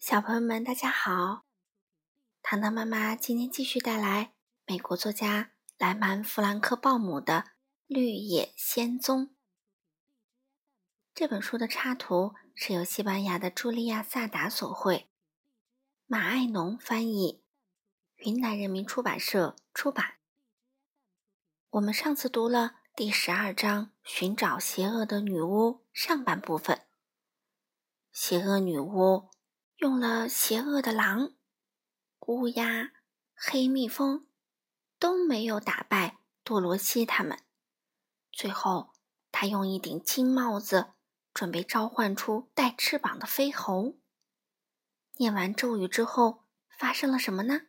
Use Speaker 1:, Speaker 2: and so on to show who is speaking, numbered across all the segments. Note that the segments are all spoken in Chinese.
Speaker 1: 小朋友们，大家好！糖糖妈妈今天继续带来美国作家莱曼·弗兰克·鲍姆的《绿野仙踪》这本书的插图是由西班牙的茱莉亚·萨达所绘，马爱农翻译，云南人民出版社出版。我们上次读了第十二章《寻找邪恶的女巫》上半部分，邪恶女巫。用了邪恶的狼、乌鸦、黑蜜蜂，都没有打败多罗西他们。最后，他用一顶金帽子，准备召唤出带翅膀的飞猴。念完咒语之后，发生了什么呢？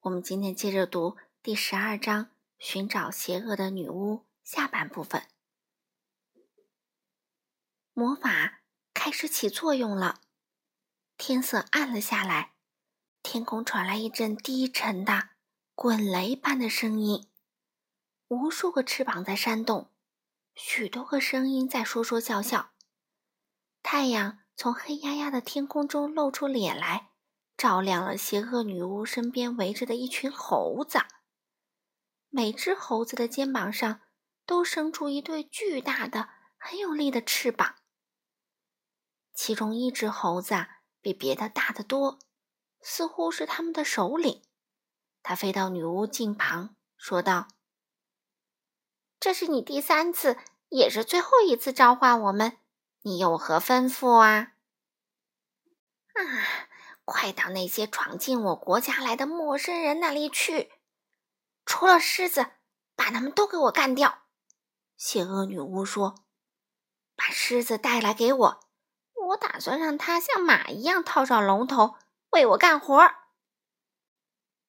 Speaker 1: 我们今天接着读第十二章《寻找邪恶的女巫》下半部分。魔法开始起作用了。天色暗了下来，天空传来一阵低沉的滚雷般的声音，无数个翅膀在扇动，许多个声音在说说笑笑。太阳从黑压压的天空中露出脸来，照亮了邪恶女巫身边围着的一群猴子。每只猴子的肩膀上都生出一对巨大的、很有力的翅膀，其中一只猴子啊。比别的大得多，似乎是他们的首领。他飞到女巫近旁，说道：“这是你第三次，也是最后一次召唤我们，你有何吩咐啊？”“啊，快到那些闯进我国家来的陌生人那里去，除了狮子，把他们都给我干掉。”邪恶女巫说：“把狮子带来给我。”我打算让他像马一样套上龙头，为我干活。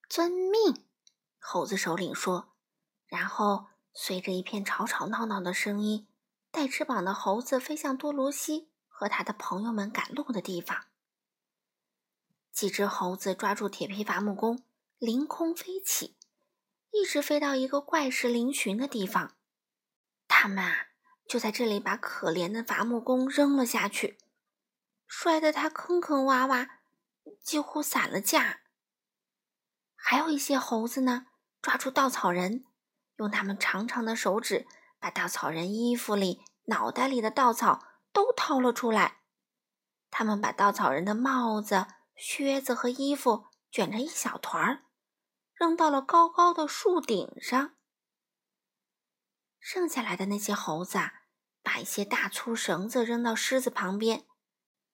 Speaker 1: 遵命，猴子首领说。然后随着一片吵吵闹闹的声音，带翅膀的猴子飞向多罗西和他的朋友们赶路的地方。几只猴子抓住铁皮伐木工，凌空飞起，一直飞到一个怪石嶙峋的地方。他们啊，就在这里把可怜的伐木工扔了下去。摔得他坑坑洼洼，几乎散了架。还有一些猴子呢，抓住稻草人，用他们长长的手指把稻草人衣服里、脑袋里的稻草都掏了出来。他们把稻草人的帽子、靴子和衣服卷成一小团儿，扔到了高高的树顶上。剩下来的那些猴子啊，把一些大粗绳子扔到狮子旁边。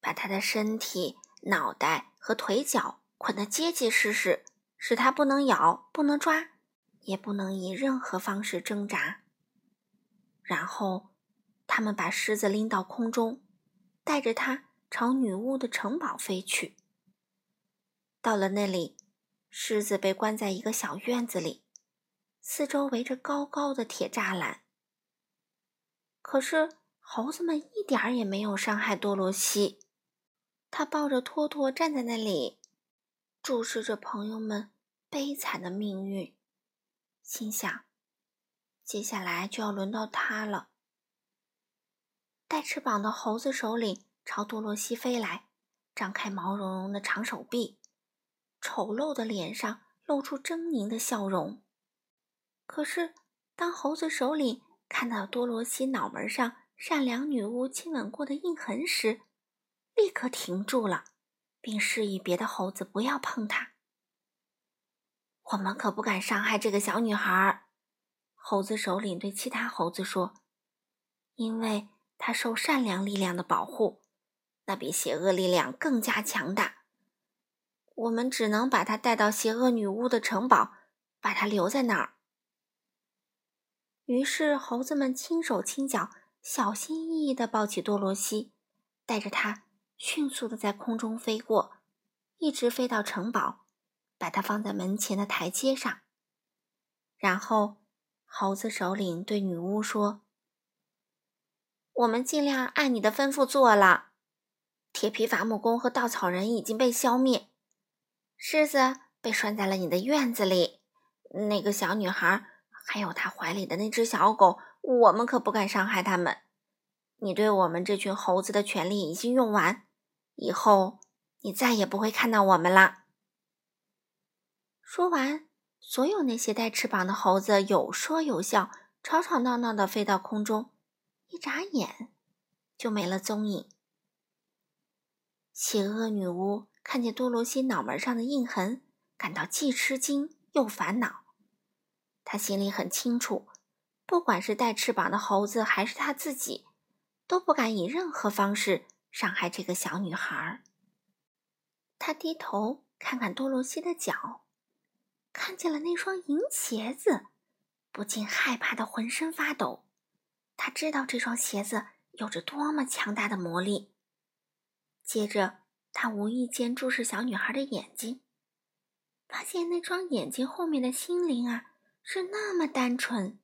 Speaker 1: 把他的身体、脑袋和腿脚捆得结结实实，使他不能咬、不能抓，也不能以任何方式挣扎。然后，他们把狮子拎到空中，带着它朝女巫的城堡飞去。到了那里，狮子被关在一个小院子里，四周围着高高的铁栅栏。可是，猴子们一点儿也没有伤害多罗西。他抱着托托站在那里，注视着朋友们悲惨的命运，心想：接下来就要轮到他了。带翅膀的猴子首领朝多罗西飞来，张开毛茸茸的长手臂，丑陋的脸上露出狰狞的笑容。可是，当猴子首领看到多罗西脑门上善良女巫亲吻过的印痕时，立刻停住了，并示意别的猴子不要碰它。我们可不敢伤害这个小女孩，猴子首领对其他猴子说：“因为她受善良力量的保护，那比邪恶力量更加强大。我们只能把她带到邪恶女巫的城堡，把她留在那儿。”于是，猴子们轻手轻脚、小心翼翼地抱起多罗西，带着她。迅速的在空中飞过，一直飞到城堡，把它放在门前的台阶上。然后，猴子首领对女巫说：“我们尽量按你的吩咐做了。铁皮伐木工和稻草人已经被消灭，狮子被拴在了你的院子里。那个小女孩还有她怀里的那只小狗，我们可不敢伤害他们。你对我们这群猴子的权利已经用完。”以后你再也不会看到我们了。”说完，所有那些带翅膀的猴子有说有笑，吵吵闹闹的飞到空中，一眨眼就没了踪影。邪恶女巫看见多罗西脑门上的印痕，感到既吃惊又烦恼。她心里很清楚，不管是带翅膀的猴子，还是她自己，都不敢以任何方式伤害这个小女孩。她低头看看多罗西的脚，看见了那双银鞋子，不禁害怕的浑身发抖。她知道这双鞋子有着多么强大的魔力。接着，他无意间注视小女孩的眼睛，发现那双眼睛后面的心灵啊，是那么单纯。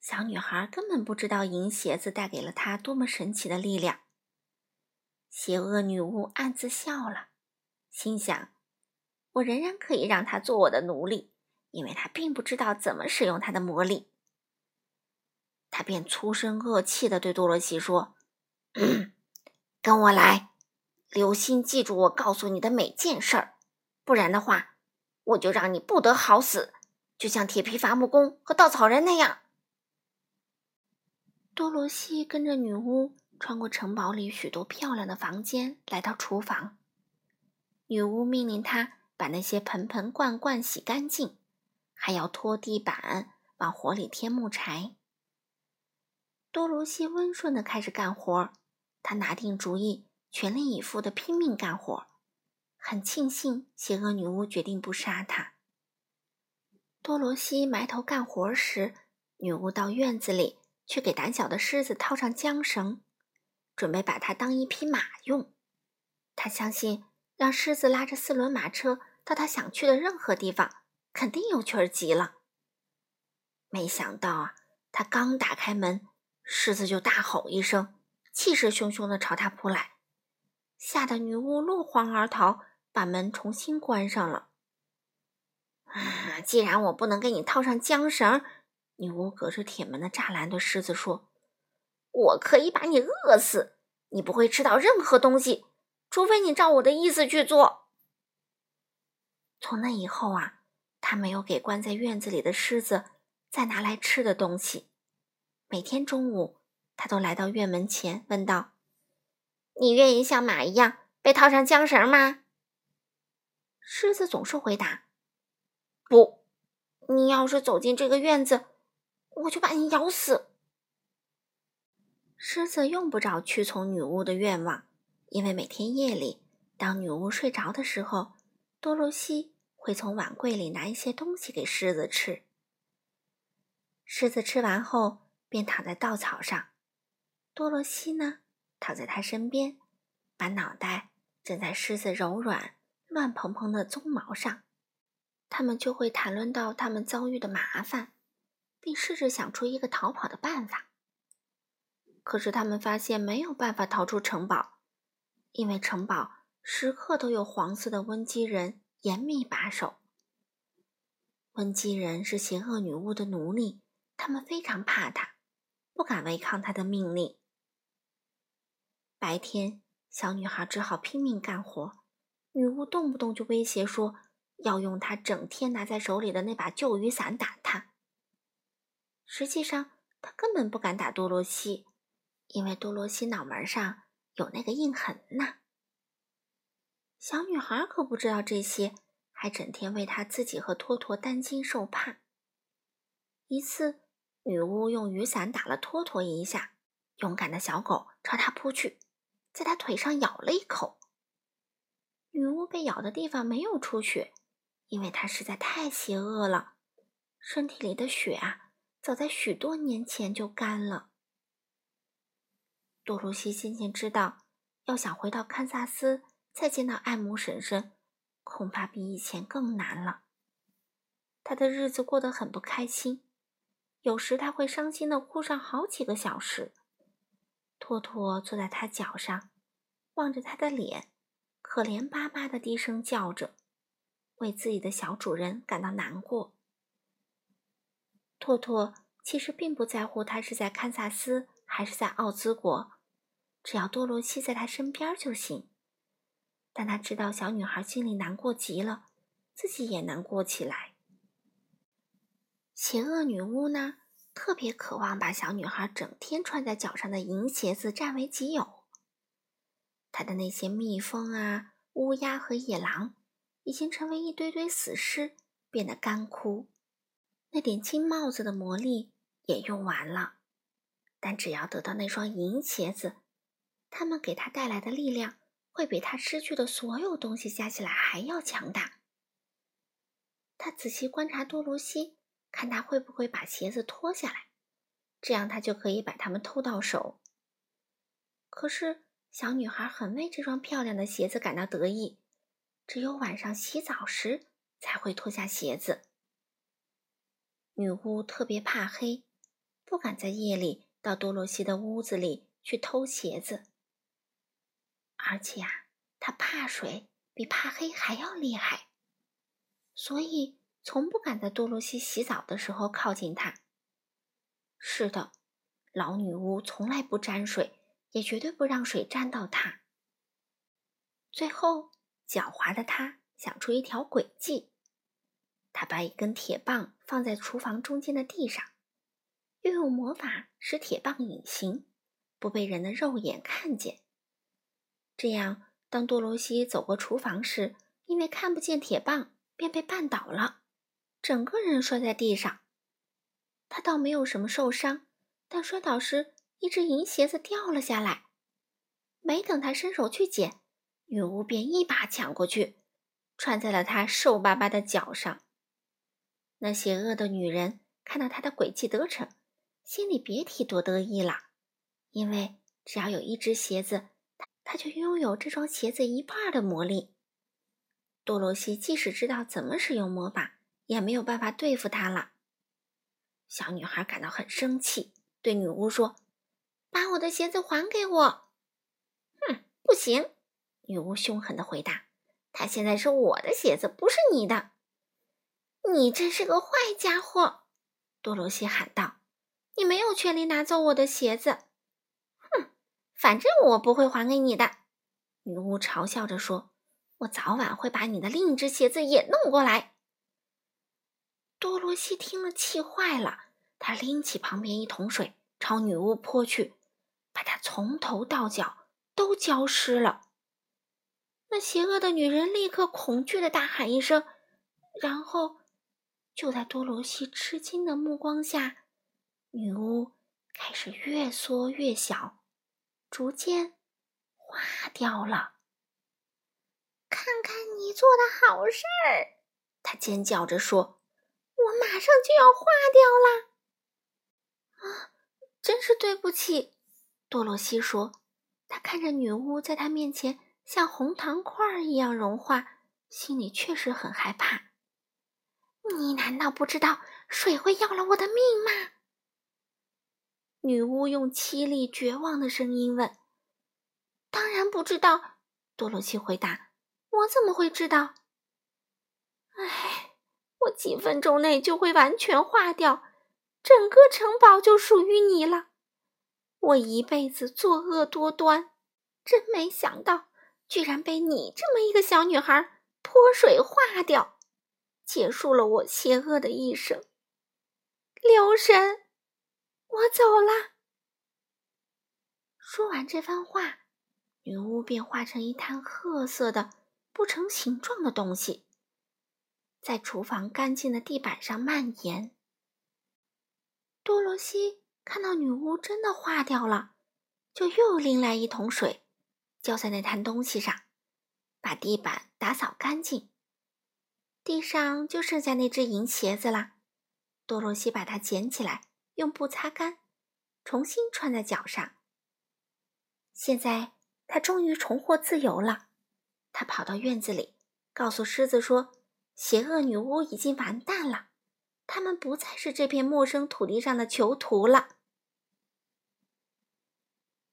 Speaker 1: 小女孩根本不知道银鞋子带给了她多么神奇的力量。邪恶女巫暗自笑了，心想：“我仍然可以让她做我的奴隶，因为她并不知道怎么使用她的魔力。”她便粗声恶气地对多罗西说：“跟我来。”留心记住我告诉你的每件事儿，不然的话，我就让你不得好死，就像铁皮伐木工和稻草人那样。多罗西跟着女巫穿过城堡里许多漂亮的房间，来到厨房。女巫命令他把那些盆盆罐罐洗干净，还要拖地板，往火里添木柴。多罗西温顺的开始干活，他拿定主意。全力以赴的拼命干活，很庆幸邪恶女巫决定不杀他。多罗西埋头干活时，女巫到院子里去给胆小的狮子套上缰绳，准备把它当一匹马用。他相信，让狮子拉着四轮马车到他想去的任何地方，肯定有趣儿极了。没想到啊，他刚打开门，狮子就大吼一声，气势汹汹地朝他扑来。吓得女巫落荒而逃，把门重新关上了。啊！既然我不能给你套上缰绳，女巫隔着铁门的栅栏对狮子说：“我可以把你饿死，你不会吃到任何东西，除非你照我的意思去做。”从那以后啊，他没有给关在院子里的狮子再拿来吃的东西。每天中午，他都来到院门前，问道。你愿意像马一样被套上缰绳吗？狮子总是回答：“不。”你要是走进这个院子，我就把你咬死。狮子用不着屈从女巫的愿望，因为每天夜里，当女巫睡着的时候，多罗西会从碗柜里拿一些东西给狮子吃。狮子吃完后便躺在稻草上，多罗西呢？躺在他身边，把脑袋枕在狮子柔软、乱蓬蓬的鬃毛上，他们就会谈论到他们遭遇的麻烦，并试着想出一个逃跑的办法。可是他们发现没有办法逃出城堡，因为城堡时刻都有黄色的温基人严密把守。温基人是邪恶女巫的奴隶，他们非常怕她，不敢违抗她的命令。白天，小女孩只好拼命干活。女巫动不动就威胁说要用她整天拿在手里的那把旧雨伞打她。实际上，她根本不敢打多罗西，因为多罗西脑门上有那个印痕呢。小女孩可不知道这些，还整天为她自己和托托担惊受怕。一次，女巫用雨伞打了托托一下，勇敢的小狗朝他扑去。在他腿上咬了一口。女巫被咬的地方没有出血，因为她实在太邪恶了，身体里的血啊，早在许多年前就干了。多罗西渐渐知道，要想回到堪萨斯再见到爱姆婶婶，恐怕比以前更难了。他的日子过得很不开心，有时他会伤心的哭上好几个小时。托托坐在他脚上，望着他的脸，可怜巴巴的低声叫着，为自己的小主人感到难过。托托其实并不在乎他是在堪萨斯还是在奥兹国，只要多罗西在他身边就行。但他知道小女孩心里难过极了，自己也难过起来。邪恶女巫呢，特别渴望把小女孩整天穿在脚上的银鞋子占为己有。她的那些蜜蜂啊、乌鸦和野狼，已经成为一堆堆死尸，变得干枯。那顶金帽子的魔力也用完了，但只要得到那双银鞋子，他们给他带来的力量。会比他失去的所有东西加起来还要强大。他仔细观察多罗西，看他会不会把鞋子脱下来，这样他就可以把它们偷到手。可是小女孩很为这双漂亮的鞋子感到得意，只有晚上洗澡时才会脱下鞋子。女巫特别怕黑，不敢在夜里到多罗西的屋子里去偷鞋子。而且啊，他怕水比怕黑还要厉害，所以从不敢在多罗西洗澡的时候靠近它。是的，老女巫从来不沾水，也绝对不让水沾到它。最后，狡猾的她想出一条诡计，她把一根铁棒放在厨房中间的地上，又用魔法使铁棒隐形，不被人的肉眼看见。这样，当多罗西走过厨房时，因为看不见铁棒，便被绊倒了，整个人摔在地上。他倒没有什么受伤，但摔倒时，一只银鞋子掉了下来。没等他伸手去捡，女巫便一把抢过去，穿在了他瘦巴巴的脚上。那邪恶的女人看到他的诡计得逞，心里别提多得意了，因为只要有一只鞋子。他就拥有这双鞋子一半的魔力。多罗西即使知道怎么使用魔法，也没有办法对付他了。小女孩感到很生气，对女巫说：“把我的鞋子还给我！”“哼，不行！”女巫凶狠的回答，“它现在是我的鞋子，不是你的。”“你真是个坏家伙！”多罗西喊道，“你没有权利拿走我的鞋子。”反正我不会还给你的，女巫嘲笑着说：“我早晚会把你的另一只鞋子也弄过来。”多罗西听了，气坏了，他拎起旁边一桶水朝女巫泼去，把她从头到脚都浇湿了。那邪恶的女人立刻恐惧的大喊一声，然后就在多罗西吃惊的目光下，女巫开始越缩越小。逐渐化掉了。看看你做的好事儿！他尖叫着说：“我马上就要化掉了。”啊，真是对不起，多罗西说。他看着女巫在他面前像红糖块一样融化，心里确实很害怕。你难道不知道水会要了我的命吗？女巫用凄厉绝望的声音问：“当然不知道。”多罗西回答：“我怎么会知道？”“哎，我几分钟内就会完全化掉，整个城堡就属于你了。我一辈子作恶多端，真没想到，居然被你这么一个小女孩泼水化掉，结束了我邪恶的一生。”留神。我走了。说完这番话，女巫便化成一滩褐色的、不成形状的东西，在厨房干净的地板上蔓延。多罗西看到女巫真的化掉了，就又拎来一桶水，浇在那滩东西上，把地板打扫干净。地上就剩下那只银鞋子了。多罗西把它捡起来。用布擦干，重新穿在脚上。现在他终于重获自由了。他跑到院子里，告诉狮子说：“邪恶女巫已经完蛋了，他们不再是这片陌生土地上的囚徒了。”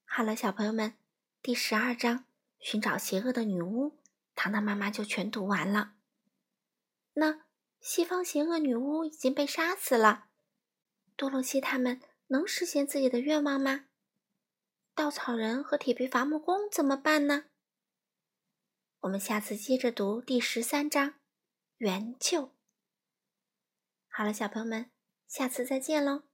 Speaker 1: 好了，小朋友们，第十二章“寻找邪恶的女巫”，糖糖妈妈就全读完了。那西方邪恶女巫已经被杀死了。多罗西他们能实现自己的愿望吗？稻草人和铁皮伐木工怎么办呢？我们下次接着读第十三章援救。好了，小朋友们，下次再见喽。